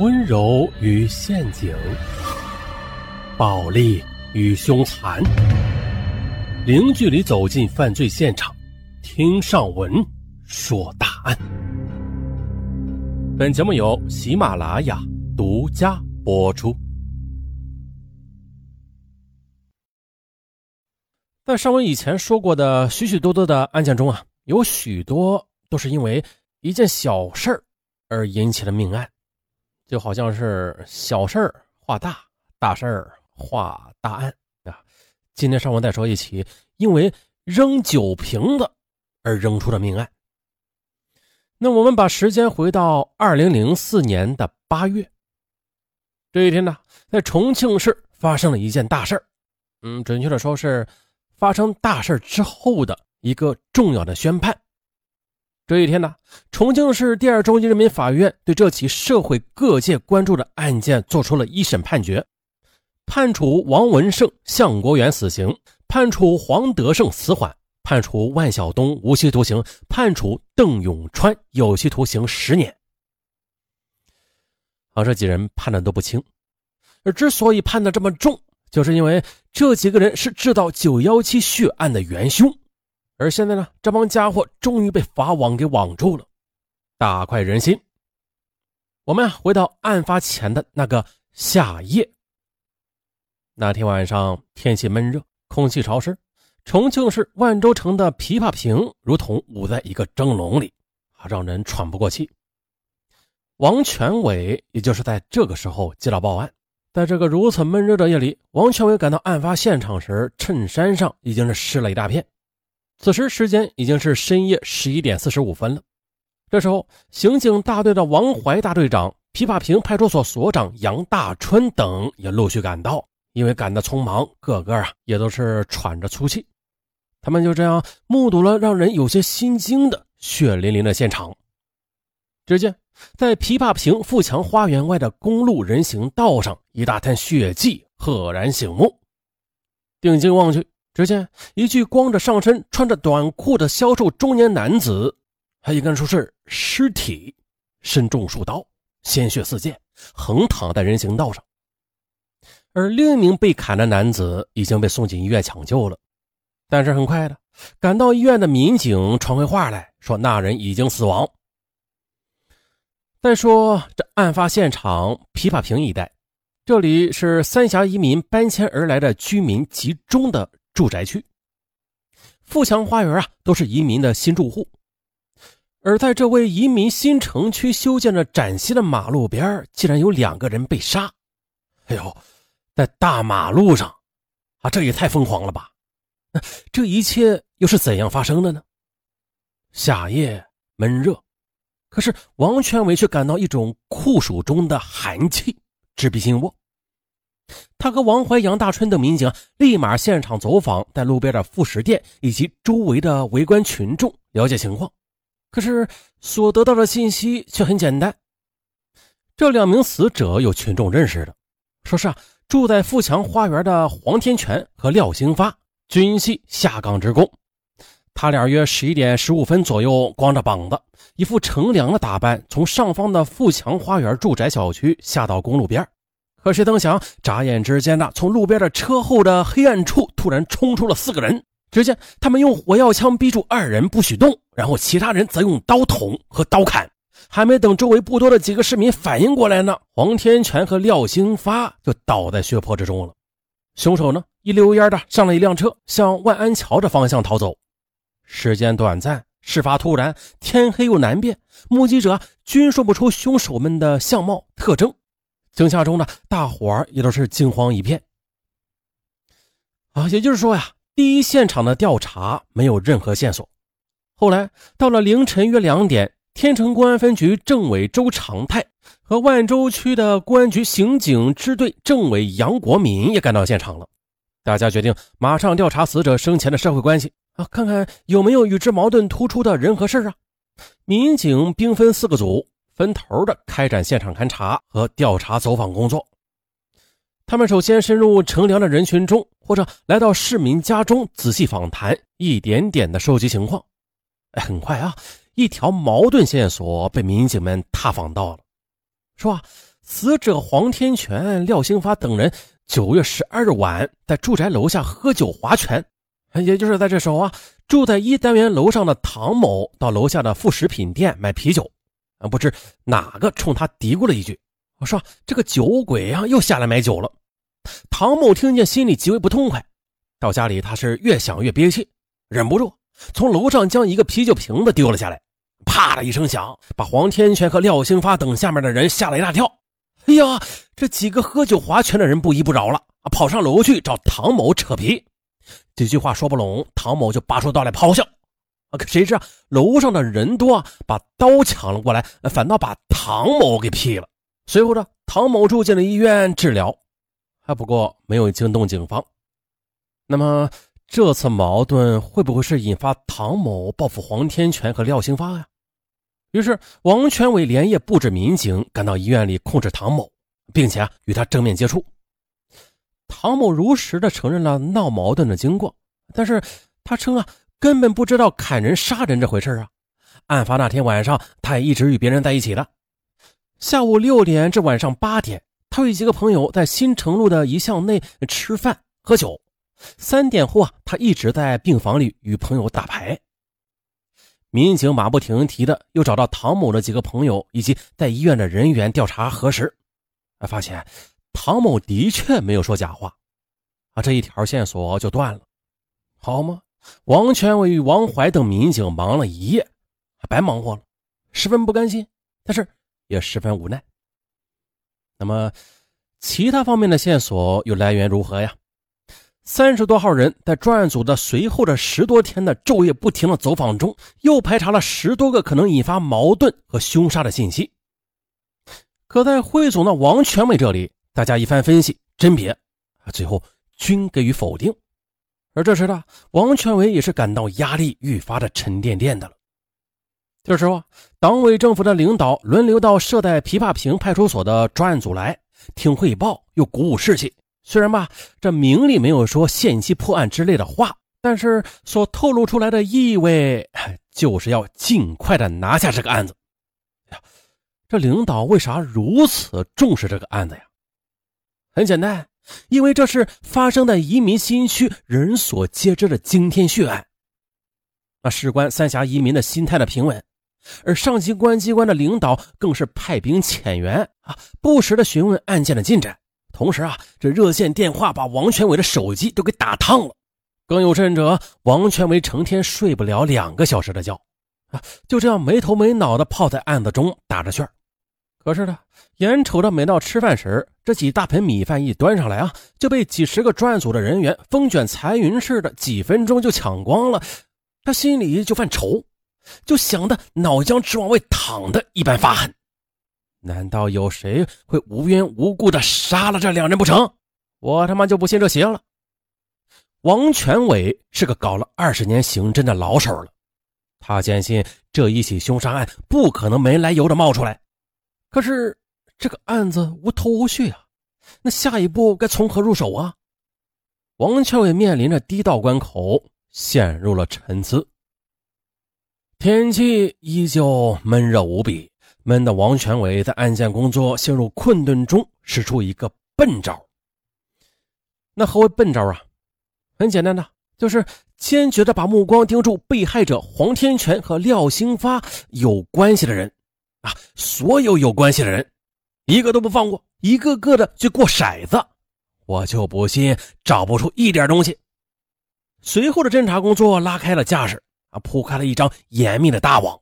温柔与陷阱，暴力与凶残，零距离走进犯罪现场，听上文说大案。本节目由喜马拉雅独家播出。在上文以前说过的许许多多的案件中啊，有许多都是因为一件小事儿而引起的命案，就好像是小事儿化大，大事儿化大案啊。今天上午再说一起因为扔酒瓶子而扔出的命案。那我们把时间回到二零零四年的八月，这一天呢，在重庆市发生了一件大事儿，嗯，准确的说是。发生大事之后的一个重要的宣判。这一天呢，重庆市第二中级人民法院对这起社会各界关注的案件作出了一审判决，判处王文胜、向国元死刑，判处黄德胜死缓，判处万晓东无期徒刑，判处邓永川有期徒刑十年。而这几人判的都不轻，而之所以判的这么重。就是因为这几个人是制造九幺七血案的元凶，而现在呢，这帮家伙终于被法网给网住了，大快人心。我们啊回到案发前的那个夏夜，那天晚上天气闷热，空气潮湿，重庆市万州城的琵琶坪如同捂在一个蒸笼里，啊，让人喘不过气。王全伟也就是在这个时候接到报案。在这个如此闷热的夜里，王全伟赶到案发现场时，衬衫上已经是湿了一大片。此时时间已经是深夜十一点四十五分了。这时候，刑警大队的王怀大队长、琵琶坪派出所所长杨大春等也陆续赶到。因为赶得匆忙，个个啊也都是喘着粗气。他们就这样目睹了让人有些心惊的血淋淋的现场。只见。在琵琶坪富强花园外的公路人行道上，一大滩血迹赫然醒目。定睛望去，只见一具光着上身、穿着短裤的消瘦中年男子，还应该说是尸体，身中数刀，鲜血四溅，横躺在人行道上。而另一名被砍的男子已经被送进医院抢救了，但是很快的，赶到医院的民警传回话来说，那人已经死亡。再说这案发现场琵琶坪一带，这里是三峡移民搬迁而来的居民集中的住宅区。富强花园啊，都是移民的新住户。而在这位移民新城区修建的崭新的马路边，竟然有两个人被杀。哎呦，在大马路上啊，这也太疯狂了吧！这一切又是怎样发生的呢？夏夜闷热。可是王全伟却感到一种酷暑中的寒气直逼心窝。他和王怀、杨大春等民警立马现场走访，在路边的副食店以及周围的围观群众了解情况。可是所得到的信息却很简单：这两名死者有群众认识的，说是啊，住在富强花园的黄天全和廖兴发均系下岗职工。他俩约十一点十五分左右，光着膀子，一副乘凉的打扮，从上方的富强花园住宅小区下到公路边。可谁曾想，眨眼之间呢，从路边的车后的黑暗处突然冲出了四个人。只见他们用火药枪逼住二人不许动，然后其他人则用刀捅和刀砍。还没等周围不多的几个市民反应过来呢，黄天全和廖兴发就倒在血泊之中了。凶手呢，一溜烟的上了一辆车，向万安桥的方向逃走。时间短暂，事发突然，天黑又难辨，目击者均说不出凶手们的相貌特征。惊吓中呢，大伙儿也都是惊慌一片。啊，也就是说呀，第一现场的调查没有任何线索。后来到了凌晨约两点，天成公安分局政委周长泰和万州区的公安局刑警支队政委杨国民也赶到现场了。大家决定马上调查死者生前的社会关系。啊，看看有没有与之矛盾突出的人和事啊！民警兵分四个组，分头的开展现场勘查和调查走访工作。他们首先深入乘凉的人群中，或者来到市民家中仔细访谈，一点点的收集情况。哎，很快啊，一条矛盾线索被民警们踏访到了。说啊，死者黄天全、廖兴发等人九月十二日晚在住宅楼下喝酒划拳，也就是在这时候啊，住在一单元楼上的唐某到楼下的副食品店买啤酒，不知哪个冲他嘀咕了一句：“我说这个酒鬼啊，又下来买酒了。”唐某听见心里极为不痛快，到家里他是越想越憋气，忍不住从楼上将一个啤酒瓶子丢了下来，啪的一声响，把黄天全和廖兴发等下面的人吓了一大跳。哎呀，这几个喝酒划拳的人不依不饶了啊，跑上楼去找唐某扯皮。几句话说不拢，唐某就拔出刀来咆哮。可谁知啊，楼上的人多，啊把刀抢了过来，反倒把唐某给劈了。随后呢，唐某住进了医院治疗。还不过没有惊动警方，那么这次矛盾会不会是引发唐某报复黄天全和廖兴发呀？于是王全伟连夜布置民警赶到医院里控制唐某，并且啊与他正面接触。唐某如实的承认了闹矛盾的经过，但是他称啊根本不知道砍人杀人这回事啊。案发那天晚上，他也一直与别人在一起的。下午六点至晚上八点。他与几个朋友在新城路的一巷内吃饭喝酒，三点后啊，他一直在病房里与朋友打牌。民警马不停蹄的又找到唐某的几个朋友以及在医院的人员调查核实，发现唐某的确没有说假话，啊，这一条线索就断了。好吗？王全伟与王怀等民警忙了一夜，白忙活了，十分不甘心，但是也十分无奈。那么，其他方面的线索又来源如何呀？三十多号人在专案组的随后的十多天的昼夜不停的走访中，又排查了十多个可能引发矛盾和凶杀的信息。可在汇总到王全伟这里，大家一番分析甄别，最后均给予否定。而这时呢，王全伟也是感到压力愈发的沉甸甸的了。这时候，党委政府的领导轮流到设在琵琶坪派出所的专案组来听汇报，又鼓舞士气。虽然吧，这明里没有说限期破案之类的话，但是所透露出来的意味，就是要尽快的拿下这个案子。呀，这领导为啥如此重视这个案子呀？很简单，因为这是发生在移民新区人所皆知的惊天血案。那事关三峡移民的心态的平稳。而上级公安机关的领导更是派兵遣员啊，不时的询问案件的进展。同时啊，这热线电话把王全伟的手机都给打烫了。更有甚者，王全伟成天睡不了两个小时的觉啊，就这样没头没脑的泡在案子中打着旋可是呢，眼瞅着每到吃饭时，这几大盆米饭一端上来啊，就被几十个专案组的人员风卷残云似的，几分钟就抢光了。他心里就犯愁。就想的脑浆直往外淌的一般发狠，难道有谁会无缘无故的杀了这两人不成？我他妈就不信这邪了！王全伟是个搞了二十年刑侦的老手了，他坚信这一起凶杀案不可能没来由的冒出来。可是这个案子无头无绪啊，那下一步该从何入手啊？王全伟面临着第一道关口，陷入了沉思。天气依旧闷热无比，闷得王全伟在案件工作陷入困顿中，使出一个笨招。那何为笨招啊？很简单的，就是坚决的把目光盯住被害者黄天全和廖兴发有关系的人啊，所有有关系的人，一个都不放过，一个个的去过骰子，我就不信找不出一点东西。随后的侦查工作拉开了架势。啊，铺开了一张严密的大网，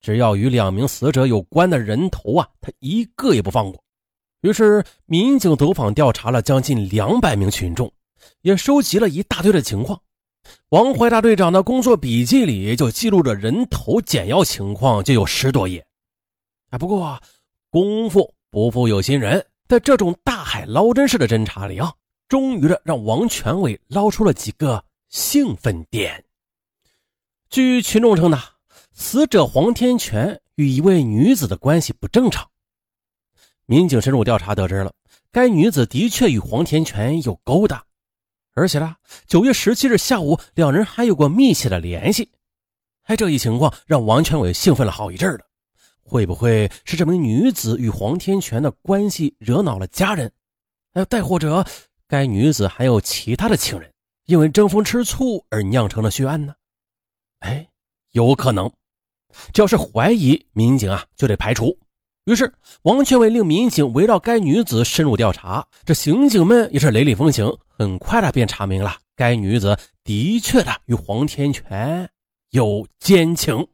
只要与两名死者有关的人头啊，他一个也不放过。于是，民警走访调查了将近两百名群众，也收集了一大堆的情况。王怀大队长的工作笔记里就记录着人头简要情况，就有十多页。啊，不过功夫不负有心人，在这种大海捞针式的侦查里啊，终于的让王全伟捞出了几个兴奋点。据群众称呢，死者黄天全与一位女子的关系不正常。民警深入调查得知了，该女子的确与黄天全有勾搭，而且呢，九月十七日下午两人还有过密切的联系。哎，这一情况让王全伟兴奋了好一阵了。会不会是这名女子与黄天全的关系惹恼了家人？哎，再或者，该女子还有其他的情人，因为争风吃醋而酿成了血案呢？哎，有可能。只要是怀疑，民警啊就得排除。于是，王全伟令民警围绕该女子深入调查。这刑警们也是雷厉风行，很快的便查明了该女子的确的与黄天全有奸情。